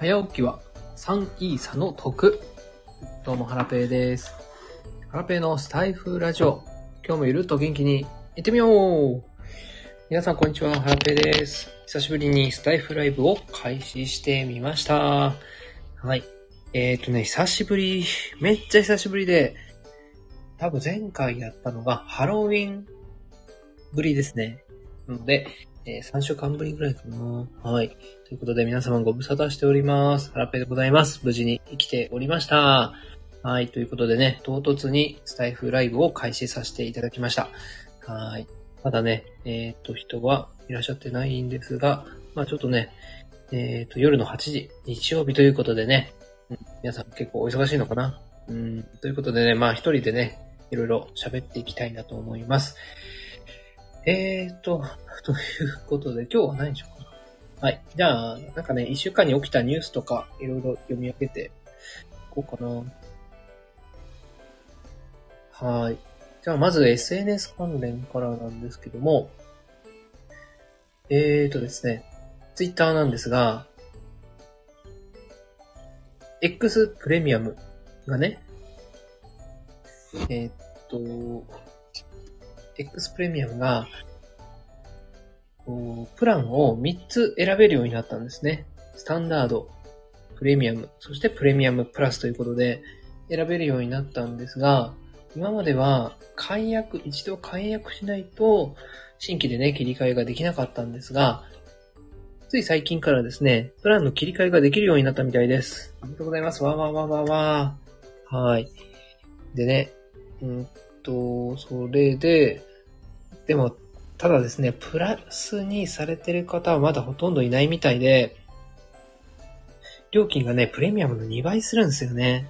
早起きは3イーサの得。どうも、ハラペーです。ハラペーのスタイフラジオ。今日もゆるっと元気に行ってみよう皆さん、こんにちは。ハラペーです。久しぶりにスタイフライブを開始してみました。はい。えーとね、久しぶり、めっちゃ久しぶりで、多分前回やったのがハロウィンぶりですね。なので、えー3週間ぶりぐらいかな。はい。ということで皆様ご無沙汰しております。ハラペでございます。無事に生きておりました。はい。ということでね、唐突にスタイフライブを開始させていただきました。はい。まだね、えっ、と、人はいらっしゃってないんですが、まあちょっとね、えっ、と、夜の8時、日曜日ということでね、うん皆さん結構お忙しいのかなうん。ということでね、まあ一人でね、いろいろ喋っていきたいなと思います。えーと、ということで、今日は何でしようか。はい。じゃあ、なんかね、一週間に起きたニュースとか、いろいろ読み上げていこうかな。はい。じゃあ、まず SNS 関連からなんですけども、えーとですね、Twitter なんですが、X プレミアムがね、えーっと、X プレミアムが、こうプランを3つ選べるようになったんですね。スタンダード、プレミアム、そしてプレミアムプラスということで選べるようになったんですが、今までは解約、一度解約しないと新規でね、切り替えができなかったんですが、つい最近からですね、プランの切り替えができるようになったみたいです。ありがとうございます。わーわーわーわーわー。はい。でね、うんと、それで、でも、ただですね、プラスにされてる方はまだほとんどいないみたいで、料金がね、プレミアムの2倍するんですよね。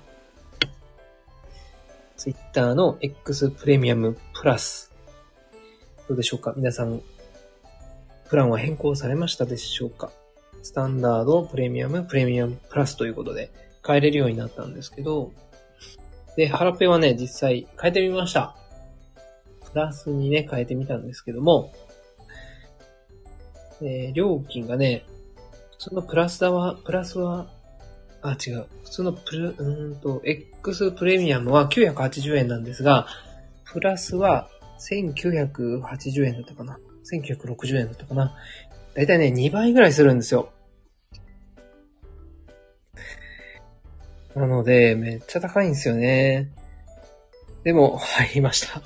ツイッターの X プレミアムプラス。どうでしょうか？皆さん、プランは変更されましたでしょうか？スタンダード、プレミアム、プレミアムプラスということで変えれるようになったんですけど、で、ハラペはね、実際変えてみました。プラスにね、変えてみたんですけども、えー料金がね、普通のプラスだは、プラスは、あ、違う。普通のプル、うんと、X プレミアムは980円なんですが、プラスは1980円だったかな。1960円だったかな。だいたいね、2倍ぐらいするんですよ。なので、めっちゃ高いんですよね。でも、入りました。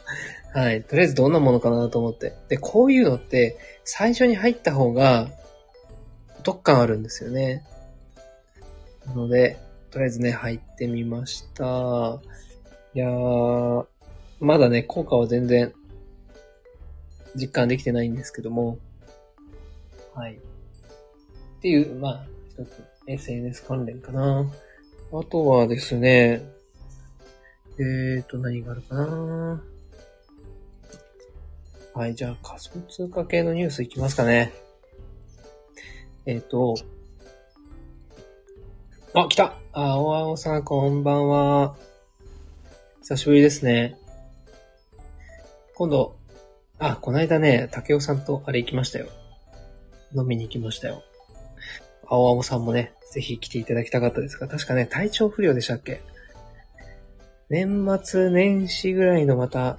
はい。とりあえずどんなものかなと思って。で、こういうのって、最初に入った方が、お得感あるんですよね。なので、とりあえずね、入ってみました。いやー、まだね、効果は全然、実感できてないんですけども、はい。っていう、まあ、一つ、SNS 関連かな。あとはですね、えーと、何があるかなはい、じゃあ仮想通貨系のニュースいきますかね。えーと、あ、来たあ、青青さんこんばんは。久しぶりですね。今度、あ、こないだね、竹雄さんとあれ行きましたよ。飲みに行きましたよ。青青さんもね、ぜひ来ていただきたかったですが、確かね、体調不良でしたっけ年末年始ぐらいのまた、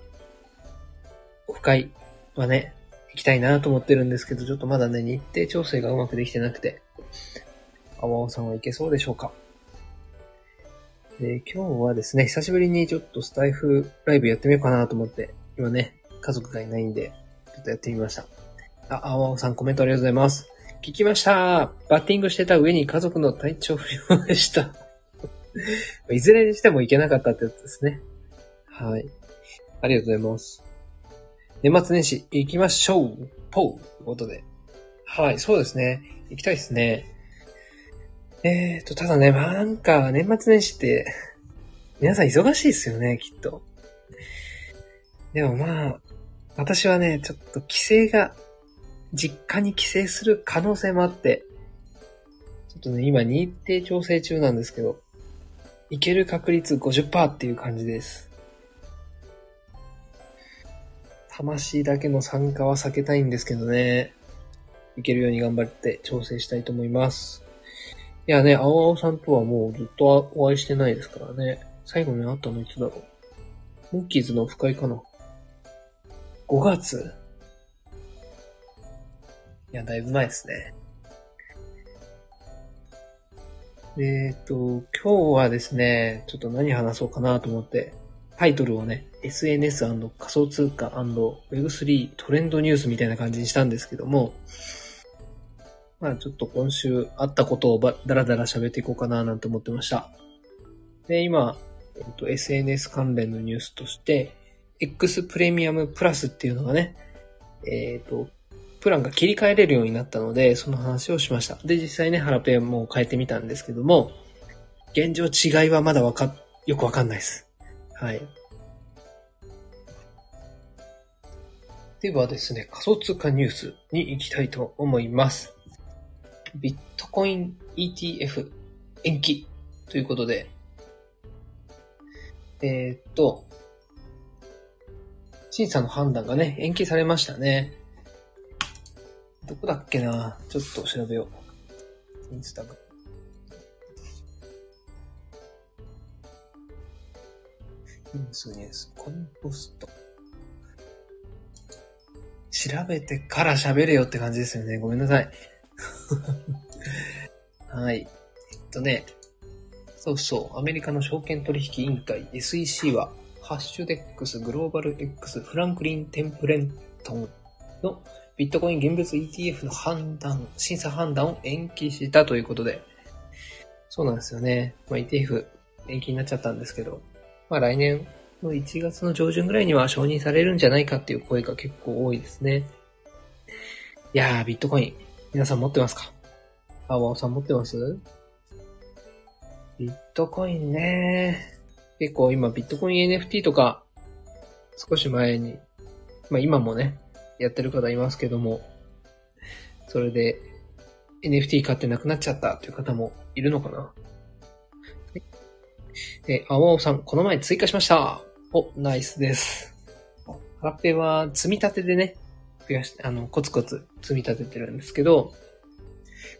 オフ会はね、行きたいなと思ってるんですけど、ちょっとまだね、日程調整がうまくできてなくて、青青さんは行けそうでしょうかで、今日はですね、久しぶりにちょっとスタイフライブやってみようかなと思って、今ね、家族がいないんで、ちょっとやってみました。あ、青青さんコメントありがとうございます。聞きましたバッティングしてた上に家族の体調不良でした。いずれにしてもいけなかったってやつですね。はい。ありがとうございます。年末年始行きましょうポーということで。はい、そうですね。行きたいですね。えーと、ただね、まあなんか、年末年始って、皆さん忙しいですよね、きっと。でもまあ、私はね、ちょっと帰省が、実家に帰省する可能性もあって、ちょっとね、今日程調整中なんですけど、行ける確率50%っていう感じです。魂だけの参加は避けたいんですけどね。行けるように頑張って調整したいと思います。いやね、青青さんとはもうずっとお会いしてないですからね。最後に会ったのいつだろう。モッキーズの深いかな。5月いや、だいぶ前ですね。えっ、と、今日はですね、ちょっと何話そうかなと思って、タイトルをね、SNS& 仮想通貨 &Web3 トレンドニュースみたいな感じにしたんですけども、まあちょっと今週あったことをばだらだら喋っていこうかななんて思ってました。で、今、えっと、SNS 関連のニュースとして、X プレミアムプラスっていうのがね、えっ、と、プランが切り替えれるようになったので、その話をしました。で、実際ね、ハラペンも変えてみたんですけども、現状違いはまだわか、よくわかんないです。はい。ではですね、仮想通貨ニュースに行きたいと思います。ビットコイン ETF 延期ということで、えー、っと、審査の判断がね、延期されましたね。どこだっけな？ちょっと調べよう。インスタグラム。ニュース、コンポスト。調べてから喋れよって感じですよね。ごめんなさい。はい。えっとね、そうそう、アメリカの証券取引委員会 SEC は、ハッシュデックスグローバル X フランクリン・テンプレントンのビットコイン現物 ETF の判断、審査判断を延期したということで、そうなんですよね。まあ、ETF 延期になっちゃったんですけど、まあ来年の1月の上旬ぐらいには承認されるんじゃないかっていう声が結構多いですね。いやー、ビットコイン、皆さん持ってますか？あわおさん持ってます？ビットコインね。結構今ビットコイン NFT とか、少し前に、まあ今もね、やってる方いますけども、それで NFT 買ってなくなっちゃったっていう方もいるのかな？え、あわおさん、この前追加しました。お、ナイスです。ハラペは積み立てでね、増やして、あの、コツコツ積み立ててるんですけど、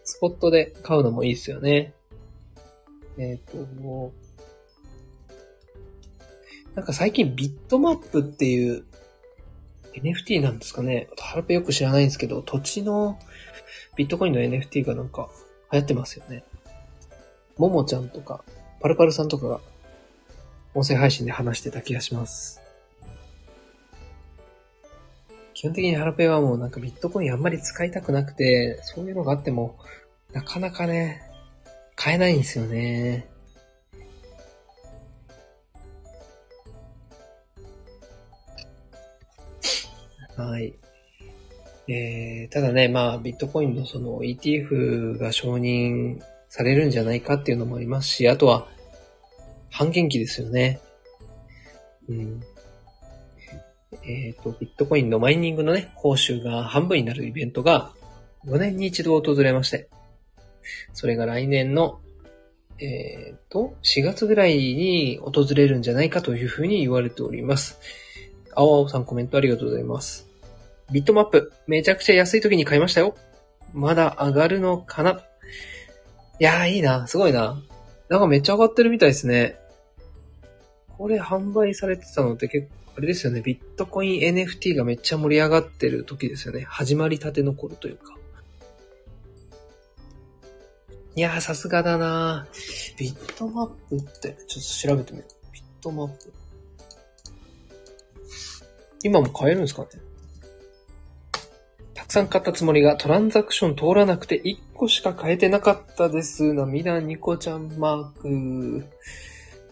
スポットで買うのもいいですよね。えっ、ー、と、なんか最近ビットマップっていう NFT なんですかね。ハラペよく知らないんですけど、土地のビットコインの NFT がなんか流行ってますよね。ももちゃんとか、パルパルさんとかが音声配信で話してた気がします。基本的にハラペはもうなんかビットコインあんまり使いたくなくて、そういうのがあっても、なかなかね、買えないんですよね。はい。えー、ただね、まあ、ビットコインのその ETF が承認されるんじゃないかっていうのもありますし、あとは、半減期ですよね。うん。えっ、ー、と、ビットコインのマイニングのね、報酬が半分になるイベントが5年に一度訪れまして、それが来年の、えっ、ー、と、4月ぐらいに訪れるんじゃないかというふうに言われております。青青さんコメントありがとうございます。ビットマップ、めちゃくちゃ安い時に買いましたよ。まだ上がるのかないやーいいな。すごいな。なんかめっちゃ上がってるみたいですね。これ販売されてたのって結構、あれですよね。ビットコイン NFT がめっちゃ盛り上がってる時ですよね。始まりたての頃というか。いやー、さすがだなビットマップって、ちょっと調べてみよう。ビットマップ。今も買えるんですかね？たくさん買ったつもりがトランザクション通らなくて1個しか買えてなかったです。涙ニコちゃんマーク。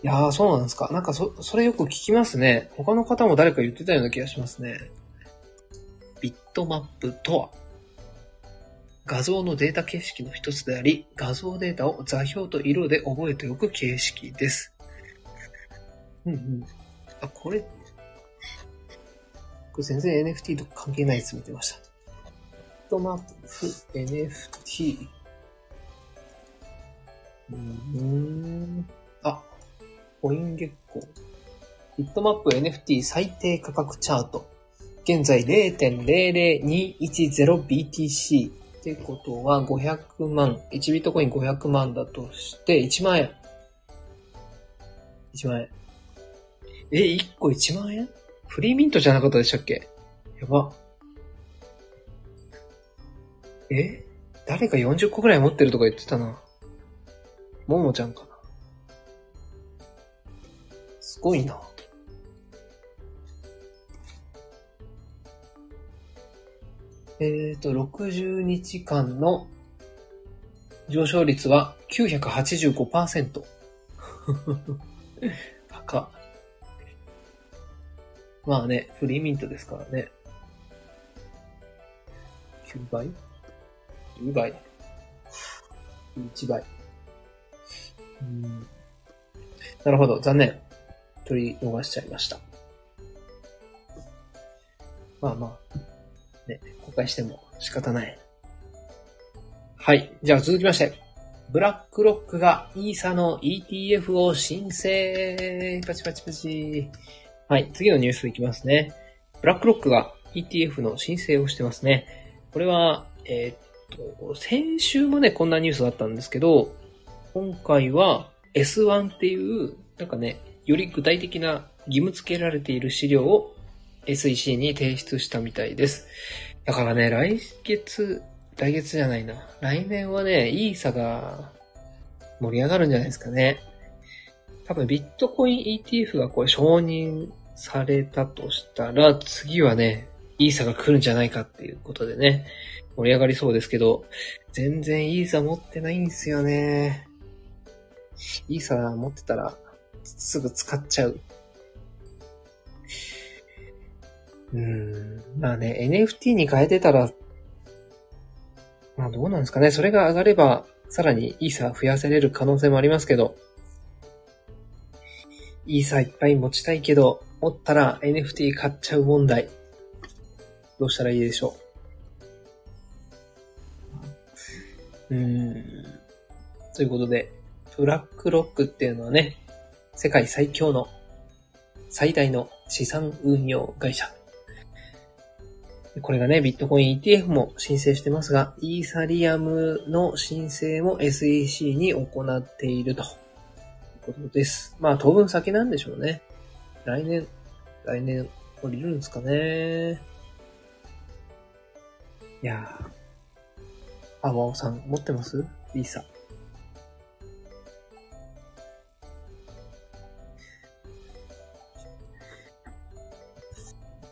いやー、そうなんですか。なんかそ、それよく聞きますね。他の方も誰か言ってたような気がしますね。ビットマップとは、画像のデータ形式の一つであり、画像データを座標と色で覚えておく形式です。うんうん。あ、これ、これ全然 NFT と関係ないやつ見てました。ビットマップ NFT。うーん。 CoinGecko。ビットマップ NFT 最低価格チャート。現在 0.00210BTC。ってことは500万、1ビットコイン500万だとして1万円。1万円。え、1個1万円？フリーミントじゃなかったでしたっけ？やば。え？誰か40個くらい持ってるとか言ってたな。ももちゃんかな。すごいな。えっ、ー、と、60日間の上昇率は985%。高。まあね、フリーミントですからね。9倍 ?2 倍 ?1 倍。うん。なるほど、残念。取り逃しちゃいました。まあまあ、ね、公開しても仕方ない。はい。じゃあ続きまして。ブラックロックがイーサの ETF を申請。パチパチパチ。はい。次のニュースいきますね。ブラックロックが ETF の申請をしてますね。これは、えー、っと、先週もね、こんなニュースがあったんですけど、今回は S1 っていう、なんかね、より具体的な義務付けられている資料を SEC に提出したみたいです。だからね、来月、来月じゃないな。来年はね、イーサが盛り上がるんじゃないですかね。多分ビットコイン ETF がこれ承認されたとしたら、次はね、イーサが来るんじゃないかっていうことでね、盛り上がりそうですけど、全然イーサ持ってないんですよね。イーサ持ってたら、すぐ使っちゃう。うん。まあね、NFT に変えてたら、まあどうなんですかね。それが上がれば、さらにイーサ増やせれる可能性もありますけど、イーサいっぱい持ちたいけど、持ったら NFT 買っちゃう問題。どうしたらいいでしょう。うーん。ということで、ブラックロックっていうのはね、世界最強の最大の資産運用会社これがね、ビットコイン ETF も申請してますが、イーサリアムの申請も SEC に行っているということです。まあ当分先なんでしょうね。来年、来年降りるんですかね。いやー。あ、ワオさん持ってます？イーサ。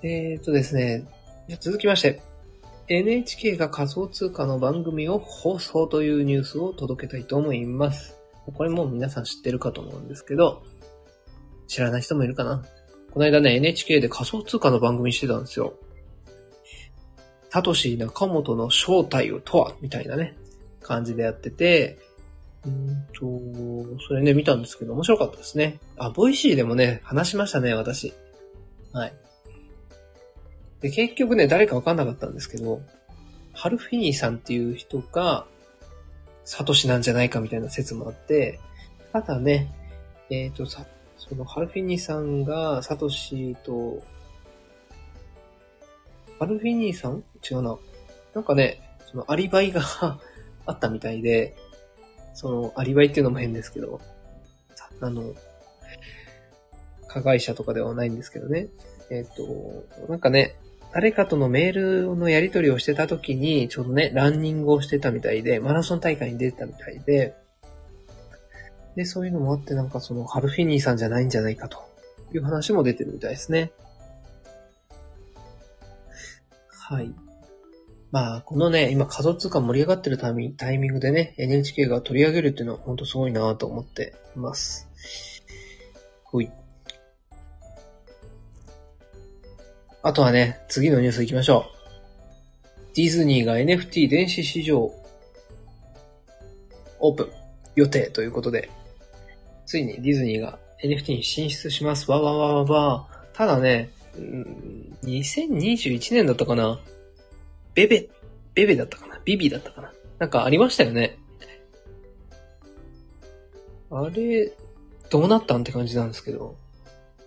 えーとですね、続きまして、NHK が仮想通貨の番組を放送というニュースを届けたいと思います。これも皆さん知ってるかと思うんですけど、知らない人もいるかなこの間ね、NHK で仮想通貨の番組してたんですよ。サトシ中本の正体をとは？みたいなね、感じでやってて、うんと、それね、見たんですけど、面白かったですね。あ、 Voicy でもね、話しましたね、私。はい。で、結局ね、誰かわかんなかったんですけど、ハルフィニーさんっていう人が、サトシなんじゃないかみたいな説もあって、ただね、えっ、ー、と、さ、そのハルフィニーさんがサトシと、ハルフィニーさん？違うな。なんかね、そのアリバイが あったみたいで、そのアリバイっていうのも変ですけど、あの、加害者とかではないんですけどね。えっ、ー、と、なんかね、誰かとのメールのやり取りをしてた時に、ちょうどね、ランニングをしてたみたいで、マラソン大会に出てたみたいで、で、そういうのもあって、なんかその、ハルフィニーさんじゃないんじゃないかという話も出てるみたいですね。はい。まあ、このね、今仮想通貨盛り上がってるタイミングでね、NHK が取り上げるっていうのは本当すごいなと思っています。ほい。あとはね、次のニュース行きましょう。ディズニーが NFT 電子市場オープン予定ということで、ついにディズニーが NFT に進出します。わわわわわ。ただね、2021年だったかなベベ、ベベだったかなビビだったかななんかありましたよね。あれ、どうなったんって感じなんですけど。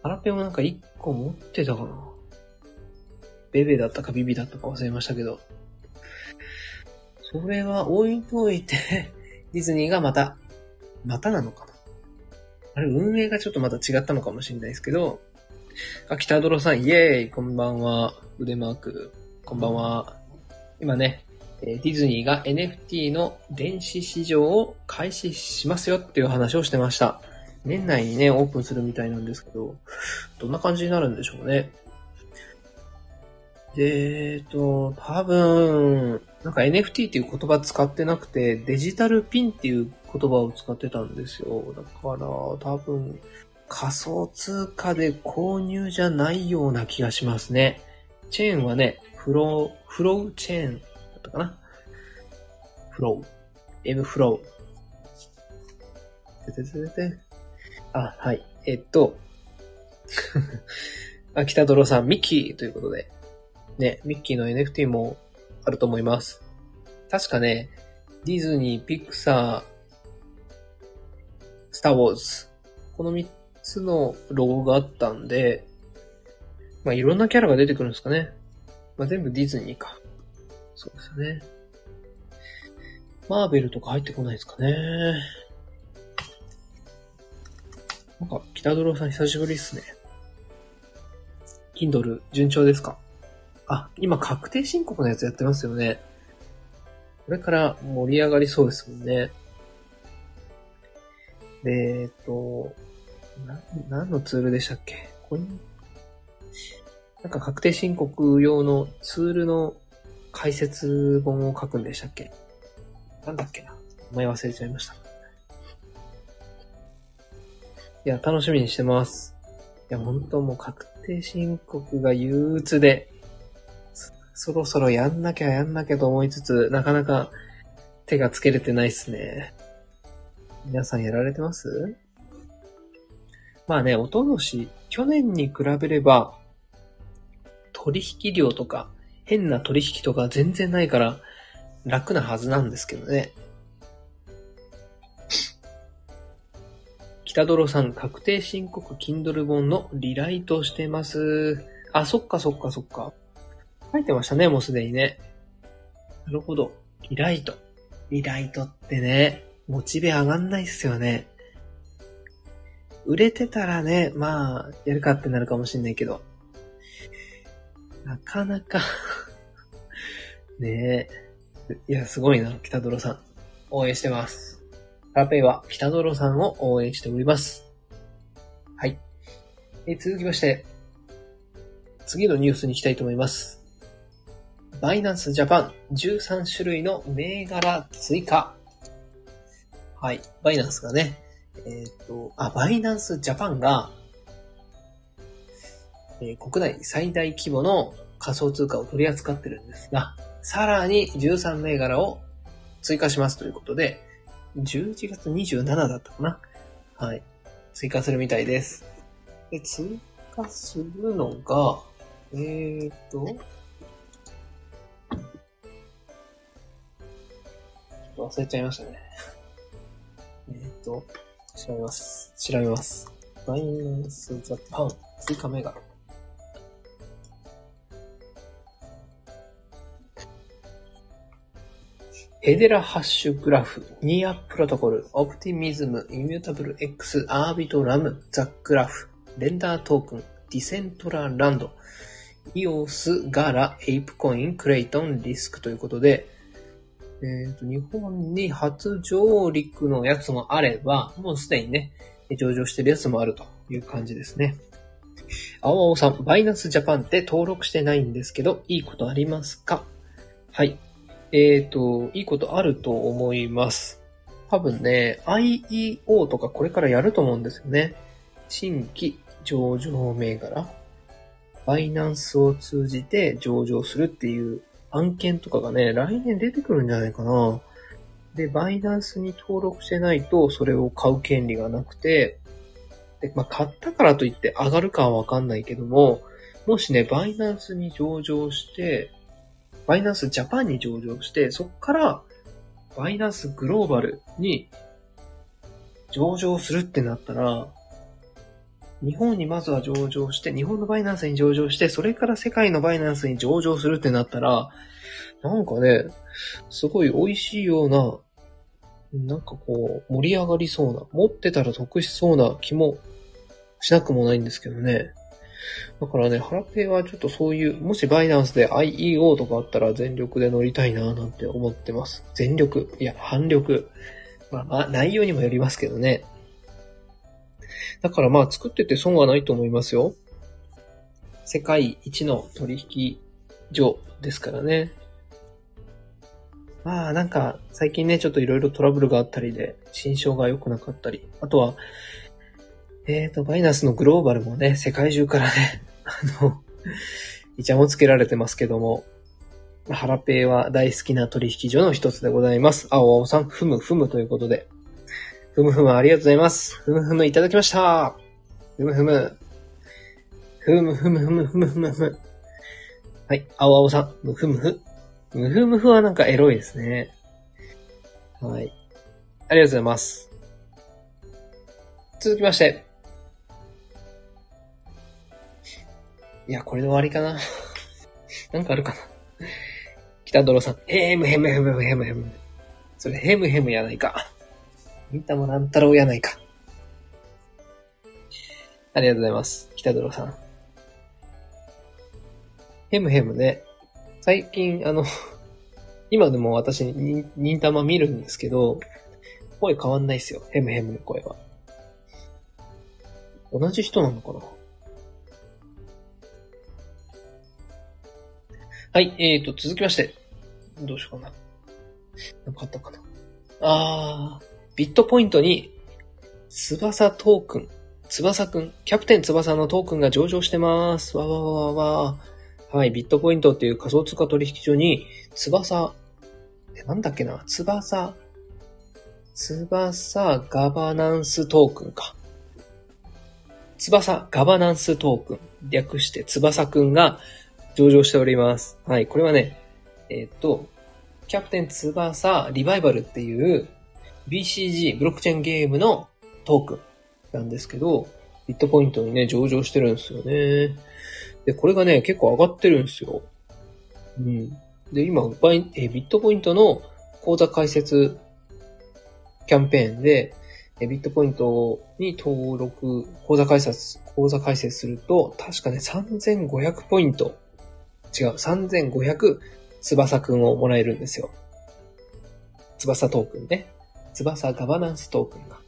アラペもなんか1個持ってたかなベベだったかビビだったか忘れましたけど、それは置いといて、ディズニーがまた、またなのかな？あれ、運営がちょっとまた違ったのかもしれないですけど、あ、北泥さん、イェーイこんばんは。腕マーク、こんばんは。今ね、ディズニーが NFT の電子市場を開始しますよっていう話をしてました。年内にね、オープンするみたいなんですけど、どんな感じになるんでしょうね。で、えっと、多分、なんか NFT っていう言葉使ってなくて、デジタルピンっていう言葉を使ってたんですよ。だから、多分、仮想通貨で購入じゃないような気がしますね。チェーンはね、フロー、フローチェーンだったかなフロー。M フロー。てててててあ、はい。えっと、あ、北泥さん、ミッキーということで。ね、ミッキーの NFT もあると思います。確かね、ディズニー、ピクサー、スターウォーズ。この3つのロゴがあったんで、まあいろんなキャラが出てくるんですかね。まあ全部ディズニーか。そうですよね。マーベルとか入ってこないですかね。なんか、北ドロさん久しぶりっすね。Kindle 順調ですか？あ、今確定申告のやつやってますよね。これから盛り上がりそうですもんね。で、えっと、な、何のツールでしたっけ？これなんか確定申告用のツールの解説本を書くんでしたっけ？なんだっけな？名前忘れちゃいました。いや、楽しみにしてます。いや、本当もう確定申告が憂鬱で、そろそろやんなきゃやんなきゃと思いつつ、なかなか手がつけれてないっすね。皆さんやられてます？まあね、おととし、去年に比べれば、取引量とか、変な取引とか全然ないから、楽なはずなんですけどね。北泥さん、確定申告 Kindle 本のリライトしてます。あ、そっかそっかそっか。書いてましたね、もうすでにね。なるほど。リライト。リライトってね、モチベ上がんないっすよね。売れてたらね、まあ、やるかってなるかもしんないけど。なかなか ねえ。いや、すごいな、北泥さん。応援してます。ラペイは北泥さんを応援しております。はい。え続きまして、次のニュースに行きたいと思います。バイナンスジャパン13種類の銘柄追加。はい。バイナンスがね、えっ、ー、と、あ、バイナンスジャパンが、えー、国内最大規模の仮想通貨を取り扱ってるんですが、さらに13銘柄を追加しますということで、11月27だったかなはい。追加するみたいです。で、追加するのが、えーと、忘れちゃいましたね。えっ、と、調べます。調べます。バイナンスジャパン。追加銘柄。ヘデラハッシュグラフ、ニアプロトコル、オプティミズム、イミュータブル X、アービトラム、ザッグラフ、レンダートークン、ディセントラランド、イオス、ガラ、エイプコイン、クレイトン、リスクということで、えっ、ー、と、日本に初上陸のやつもあれば、もうすでにね、上場してるやつもあるという感じですね。青青さん、バイナンスジャパンって登録してないんですけど、いいことありますか？はい。えっ、ー、と、いいことあると思います。多分ね、IEO とかこれからやると思うんですよね。新規上場銘柄。バイナンスを通じて上場するっていう案件とかがね、来年出てくるんじゃないかな。で、バイナンスに登録してないと、それを買う権利がなくて、で、まあ、買ったからといって上がるかはわかんないけども、もしね、バイナンスに上場して、バイナンスジャパンに上場して、そっから、バイナンスグローバルに上場するってなったら、日本にまずは上場して、日本のバイナンスに上場して、それから世界のバイナンスに上場するってなったら、なんかね、すごい美味しいような、なんかこう、盛り上がりそうな、持ってたら得しそうな気もしなくもないんですけどね。だからね、ハラペイはちょっとそういう、もしバイナンスで IEO とかあったら全力で乗りたいななんて思ってます。全力。いや、反力。まあ、まあ、内容にもよりますけどね。だからまあ作ってて損はないと思いますよ。世界一の取引所ですからね。まあなんか最近ねちょっといろいろトラブルがあったりで心象が良くなかったり、あとは、えっ、ー、と、バイナスのグローバルもね、世界中からね、あの、イチャもつけられてますけども、ハラペイは大好きな取引所の一つでございます。青青さん、ふむふむということで。ふむふむありがとうございます。ふむふむいただきました。ふむふむ。ふむふむふむふむふむふむ。はい。青青さん、むふむふ。むふむふはなんかエロいですね。はい。ありがとうございます。続きまして。いや、これで終わりかな。なんかあるかな。北泥さん、ヘムヘムヘムヘムヘム。それヘムヘムやないか。見たもなんたろうやないか。ありがとうございます。北泥さん。ヘムヘムね。最近、あの 今でも私、に、忍たま見るんですけど、声変わんないっすよ。ヘムヘムの声は。同じ人なのかな？はい、えーと、続きまして。どうしようかな。なんかあったかな？あー、ビットポイントに、翼トークン、翼くん、キャプテン翼のトークンが上場してます。わわわわわ。はい、ビットポイントっていう仮想通貨取引所に、翼、え、なんだっけな、翼、翼ガバナンストークンか。翼ガバナンストークン。略して翼くんが上場しております。はい、これはね、えっ、と、キャプテン翼リバイバルっていう BCG、ブロックチェーンゲームのトークンなんですけど、ビットポイントにね、上場してるんですよね。で、これがね、結構上がってるんですよ。うん。で、今、バイえビットポイントの口座開設キャンペーンで、えビットポイントに登録、口座開設、口座開設すると、確かね、3500ポイント。違う、3500翼くんをもらえるんですよ。翼トークンね。翼ガバナンストークンが。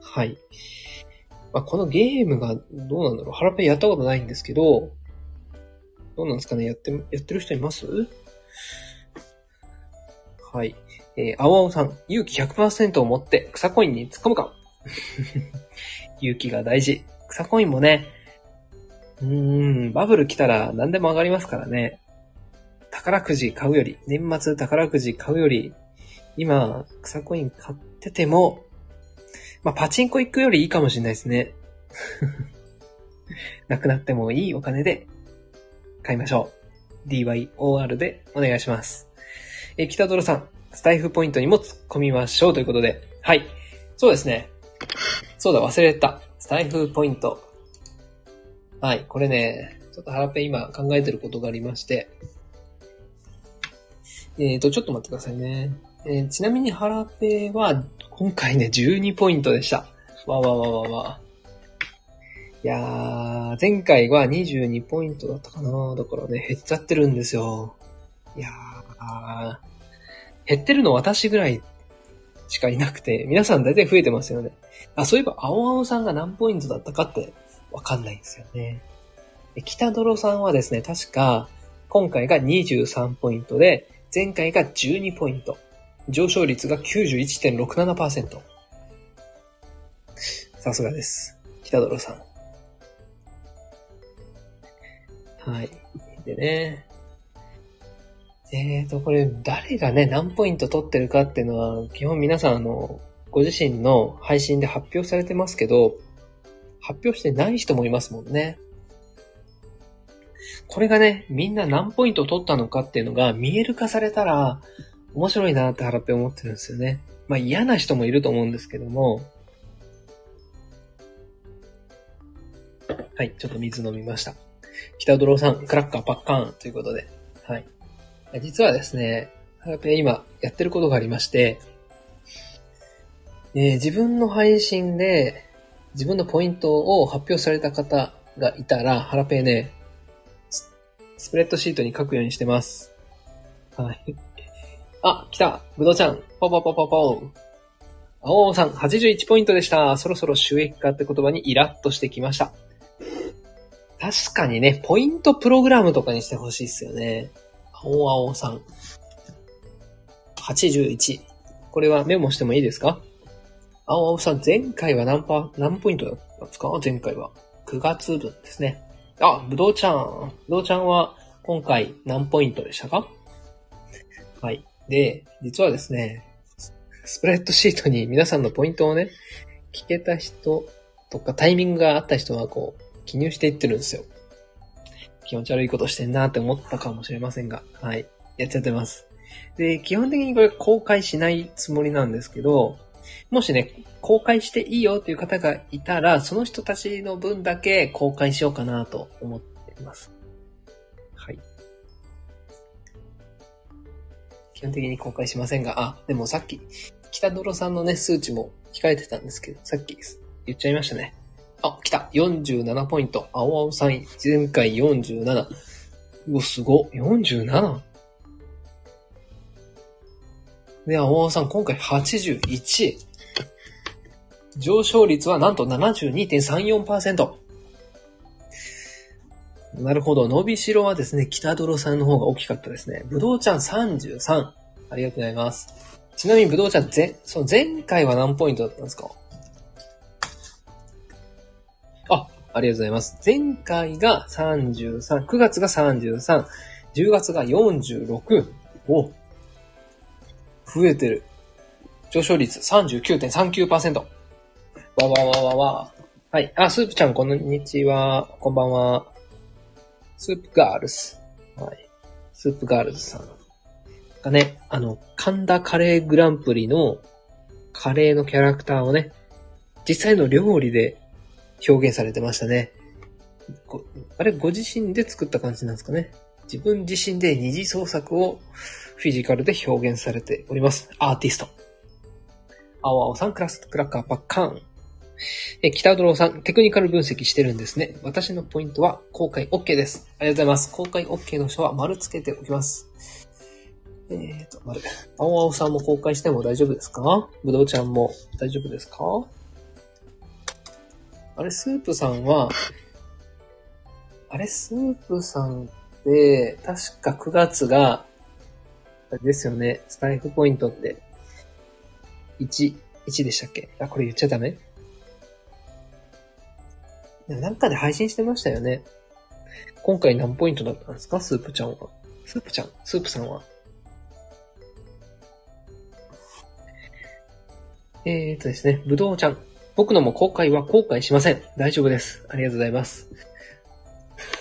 はい。まあ、このゲームがどうなんだろう。ハラペイやったことないんですけど、どうなんですかねやって、やってる人います？はい。えー、青青さん、勇気100%を持って草コインに突っ込むか？勇気が大事。草コインもね、うーん、バブル来たら何でも上がりますからね。宝くじ買うより、年末宝くじ買うより、今、草コイン買ってても、まあ、パチンコ行くよりいいかもしれないですね。なくなってもいいお金で買いましょう。DYOR でお願いします。え、北ドロさん、スタイフポイントにも突っ込みましょうということで。はい。そうですね。そうだ、忘れた。スタイフポイント。はい。これね、ちょっとハラペ今考えてることがありまして。えっ、ー、と、ちょっと待ってくださいね。えー、ちなみにハラペは、今回ね、12ポイントでした。わわわわわ。いやー、前回は22ポイントだったかなだからね、減っちゃってるんですよ。いやー、減ってるの私ぐらいしかいなくて、皆さん大体増えてますよね。あ、そういえば、青青さんが何ポイントだったかってわかんないんですよね。北泥さんはですね、確か、今回が23ポイントで、前回が12ポイント。上昇率が91.67%。さすがです。北泥さん。はい。でね。えーと、これ、誰がね、何ポイント取ってるかっていうのは、基本皆さん、あの、ご自身の配信で発表されてますけど、発表してない人もいますもんね。これがね、みんな何ポイント取ったのかっていうのが見える化されたら、面白いなって腹ペ思ってるんですよね。まあ嫌な人もいると思うんですけども、はい、ちょっと水飲みました。北ドローさん、クラッカーパッカーンということで。はい。実はですね、ハラペ今やってることがありまして、えー自分の配信で自分のポイントを発表された方がいたら、ハラペね、スプレッドシートに書くようにしてます。はい。あ、来たぶどうちゃんポポポポポ青尾さん、81ポイントでした。そろそろ収益化って言葉にイラッとしてきました。確かにね、ポイントプログラムとかにしてほしいっすよね。青青さん。81。これはメモしてもいいですか？青青さん、前回は何パ、何ポイントだったんですか？前回は。9月分ですね。あ、ぶどうちゃん。ぶどうちゃんは今回何ポイントでしたか？はい。で、実はですね、スプレッドシートに皆さんのポイントをね、聞けた人とかタイミングがあった人はこう、記入していってるんですよ。気持ち悪いことしてんなって思ったかもしれませんが、はい。やっちゃってます。で、基本的にこれ公開しないつもりなんですけど、もしね、公開していいよっていう方がいたら、その人たちの分だけ公開しようかなと思っています。基本的に公開しませんが、あ、でもさっき、北泥さんのね、数値も控えてたんですけど、さっき言っちゃいましたね。あ、来た !47 ポイント。青青さん、前回47。うわ、すご。47? で、青青さん、今回81。上昇率はなんと72.34%。なるほど。伸びしろはですね、北泥さんの方が大きかったですね。ぶどうちゃん33。ありがとうございます。ちなみにぶどうちゃん、前、その前回は何ポイントだったんですか？あ、ありがとうございます。前回が33、9月が33、10月が46。お増えてる。上昇率39.39%。わわわわわ。はい。あ、スープちゃん、こんにちは。こんばんは。スープガールズ。はい。スープガールズさん。がね、あの、神田カレーグランプリのカレーのキャラクターをね、実際の料理で表現されてましたね。あれ、ご自身で作った感じなんですかね。自分自身で二次創作をフィジカルで表現されております。アーティスト。青青さん、クラス、クラッカーパッカーン。え、北ドローさん、テクニカル分析してるんですね。私のポイントは公開 OK です。ありがとうございます。公開 OK の人は丸つけておきます。えーと、丸。青青さんも公開しても大丈夫ですか？ぶどうちゃんも大丈夫ですか？あれ、スープさんは、あれ、スープさんって、確か9月が、あれですよね、スタイフポイントって、1、1でしたっけ？あ、これ言っちゃダメなんかで配信してましたよね。今回何ポイントだったんですか？スープちゃんは。スープちゃん？スープさんは？えーとですね、ぶどうちゃん。僕のも公開は後悔しません。大丈夫です。ありがとうございます。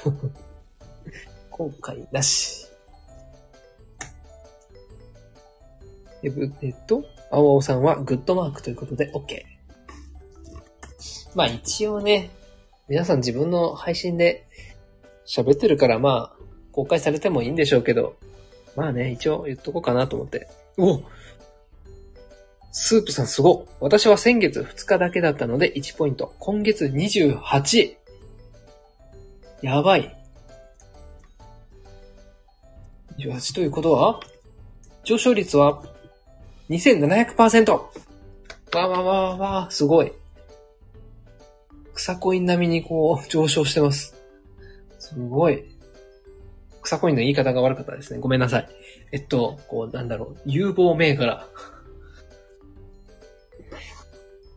後悔なし。え、ぶえっと、青青さんはグッドマークということで OK。まあ一応ね、皆さん自分の配信で喋ってるからまあ、公開されてもいいんでしょうけど、まあね、一応言っとこうかなと思って。おスープさんすご私は先月2日だけだったので1ポイント。今月28。やばい。28ということは上昇率は 2700%! わーわーわーわーすごい。草コイン並みにこう上昇してます。すごい。草コインの言い方が悪かったですね。ごめんなさい。えっと、こう、なんだろう、有望銘柄。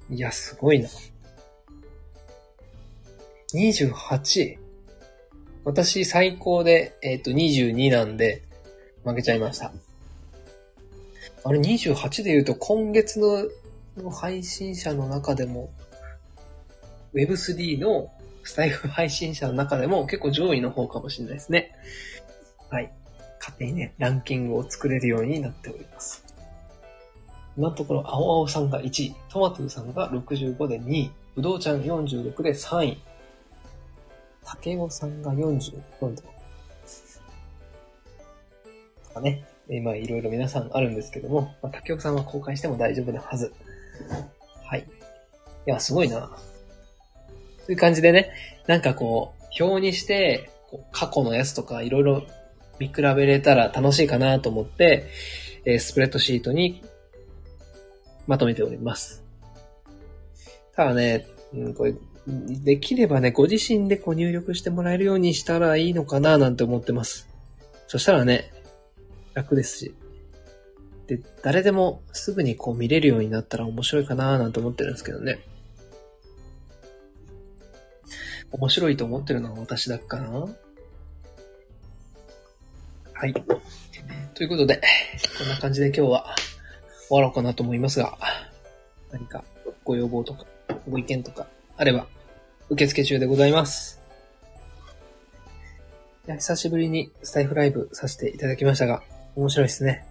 いや、すごいな。28。私最高で、えっと、22なんで、負けちゃいました。あれ、28で言うと、今月のの配信者の中でも、Web3 のスタイフ配信者の中でも結構上位の方かもしれないですね。はい。勝手にね、ランキングを作れるようになっております。今のところ、青青さんが1位、トマトゥさんが65で2位、ぶどうちゃん46で3位、竹尾さんが44で、まあね、今いろいろ皆さんあるんですけども、まあ、竹岡さんは公開しても大丈夫なはず。はい。いや、すごいな。そういう感じでね、なんかこう、表にして、過去のやつとかいろいろ見比べれたら楽しいかなと思って、えー、スプレッドシートにまとめております。ただね、うん、これ、できればね、ご自身でこう入力してもらえるようにしたらいいのかななんて思ってます。そしたらね、楽ですし。で、誰でもすぐにこう見れるようになったら面白いかななんて思ってるんですけどね。面白いと思ってるのは私だっかな？はい。ということで、こんな感じで今日は終わろうかなと思いますが、何かご要望とかご意見とかあれば受付中でございます。いや久しぶりにスタイフライブさせていただきましたが、面白いですね。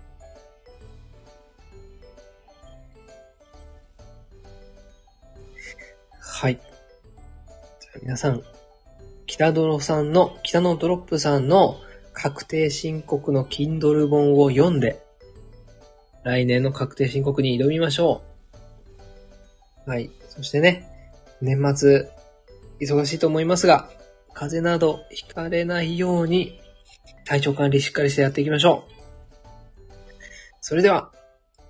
はい。皆さん、北泥さんの、北のドロップさんの確定申告の Kindle 本を読んで、来年の確定申告に挑みましょう。はい。そしてね、年末、忙しいと思いますが、風邪などひかれないように、体調管理しっかりしてやっていきましょう。それでは、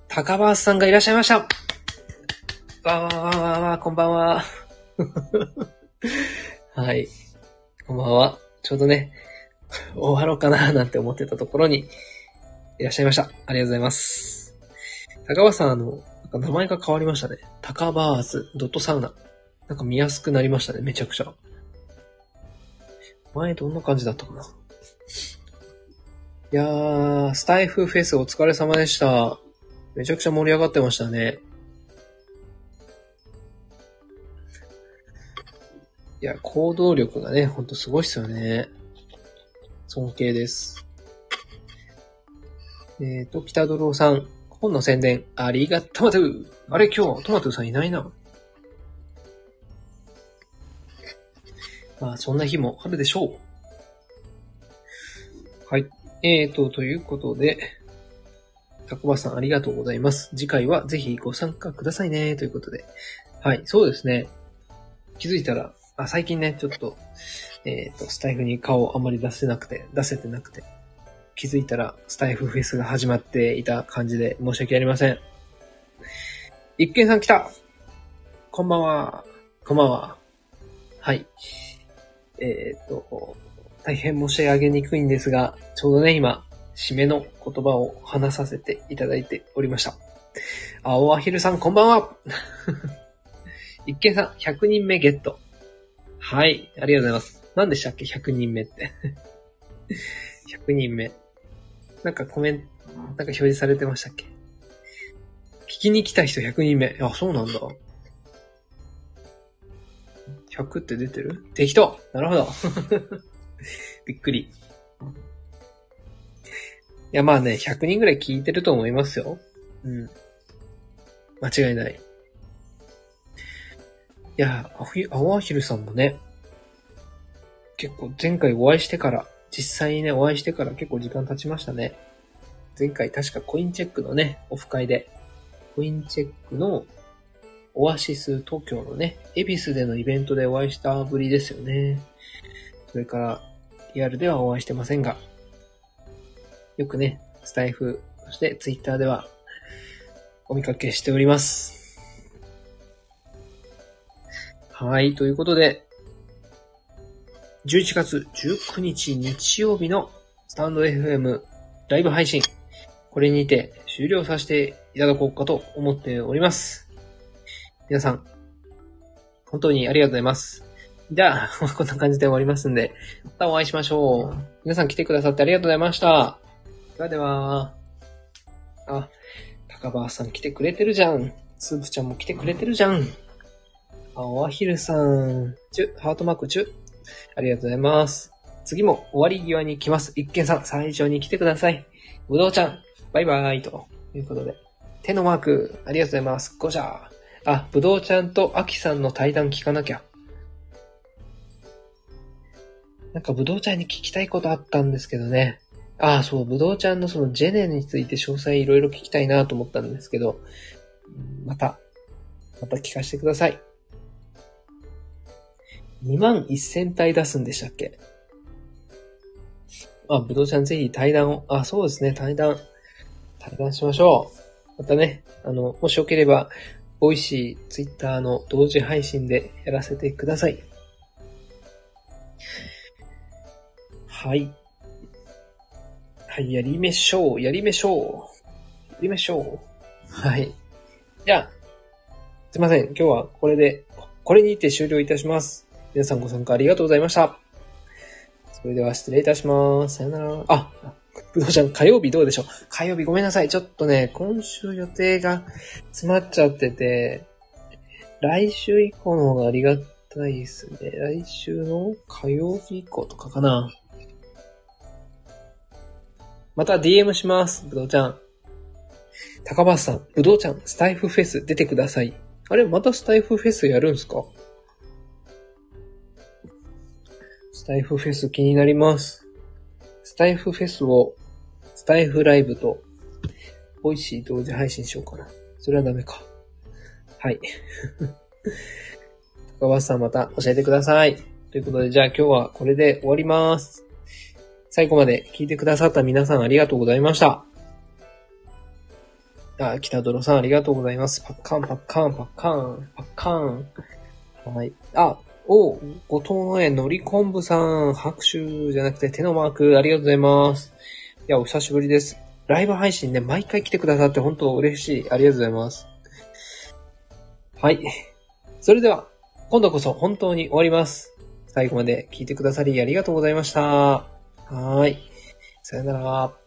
高橋さんがいらっしゃいました。わーわーわーわーわー、こんばんは。はい。こんばんは。ちょうどね、終わろうかななんて思ってたところにいらっしゃいました。ありがとうございます。高橋さん、あの、なんか名前が変わりましたね。高バーズドットサウナ。なんか見やすくなりましたね、めちゃくちゃ。前どんな感じだったかな。いやー、スタイフフェスお疲れ様でした。めちゃくちゃ盛り上がってましたね。いや、行動力がね、ほんとすごいっすよね。尊敬です。えっ、ー、と、北ドローさん、本の宣伝、ありがとうあれ、今日、トマトさんいないな。まあ、そんな日もあるでしょう。はい。えーと、ということで、タコバさんありがとうございます。次回はぜひご参加くださいね、ということで。はい、そうですね。気づいたら、あ、最近ね、ちょっと、えっ、ー、と、スタイフに顔あまり出せなくて、出せてなくて、気づいたらスタイフフェスが始まっていた感じで申し訳ありません。一見さん来たこんばんは。こんばんは。はい。えっ、ー、と、大変申し上げにくいんですが、ちょうどね、今、締めの言葉を話させていただいておりました。青アヒルさん、こんばんは 一見さん、100人目ゲット。はい、ありがとうございます。何でしたっけ ?100 人目って 100人目。なんかコメント、なんか表示されてましたっけ？聞きに来た人100人目。あ、そうなんだ。100って出てる？適当なるほど。びっくり。いや、まあね、100人ぐらい聞いてると思いますよ。うん。間違いない。いや、青アヒルさんもね、結構前回お会いしてから、実際にね、お会いしてから結構時間経ちましたね。前回確かコインチェックのね、オフ会で、コインチェックのオアシス東京のね、恵比寿でのイベントでお会いしたぶりですよね。それから、リアルではお会いしてませんが、よくね、スタイフ、そしてツイッターではお見かけしております。はい、ということで、11月19日日曜日のスタンド FM ライブ配信、これにて終了させていただこうかと思っております。皆さん、本当にありがとうございます。じゃあ、こんな感じで終わりますんで、またお会いしましょう。皆さん来てくださってありがとうございました。ではでは、あ、高橋さん来てくれてるじゃん。スープちゃんも来てくれてるじゃん。あ、おあひるさん、チュ、ハートマークチュ。ありがとうございます。次も終わり際に来ます。一見さん、最初に来てください。ぶどうちゃん、バイバイということで。手のマーク、ありがとうございます。ゴジャー。あ、ぶどうちゃんとあきさんの対談聞かなきゃ。なんかぶどうちゃんに聞きたいことあったんですけどね。ああ、そう、ぶどうちゃんのそのジェネについて詳細いろいろ聞きたいなと思ったんですけど、また、また聞かせてください。2万1000体出すんでしたっけ？あ、ぶどうちゃんぜひ対談を、あ、そうですね、対談、対談しましょう。またね、あの、もしよければ、 Voicy、ツイッターの同時配信でやらせてください。はい。はい、やりましょう。やりましょう。やりましょう。はい。じゃあ、すいません。今日はこれで、これにて終了いたします。皆さんご参加ありがとうございました。それでは失礼いたします。さよなら。あ、ぶどうちゃん、火曜日どうでしょう？火曜日ごめんなさい。ちょっとね、今週予定が詰まっちゃってて、来週以降の方がありがたいですね。来週の火曜日以降とかかな。また DM します。ぶどうちゃん。高橋さん、ぶどうちゃん、スタエフフェス出てください。あれまたスタエフフェスやるんすか？スタエフフェス気になります。スタエフフェスを、スタエフライブと、 Voicy 同時配信しようかな。それはダメか。はい。高橋さんまた教えてください。ということで、じゃあ今日はこれで終わります。最後まで聞いてくださった皆さんありがとうございました。あ、北泥さんありがとうございます。パッカン、パッカン、パッカン、パッカン。はい。あ、お、後藤の絵、のり昆布さん、拍手じゃなくて手のマーク、ありがとうございます。いや、お久しぶりです。ライブ配信ね、毎回来てくださって本当嬉しい。ありがとうございます。はい。それでは、今度こそ本当に終わります。最後まで聞いてくださりありがとうございました。はい。さよなら。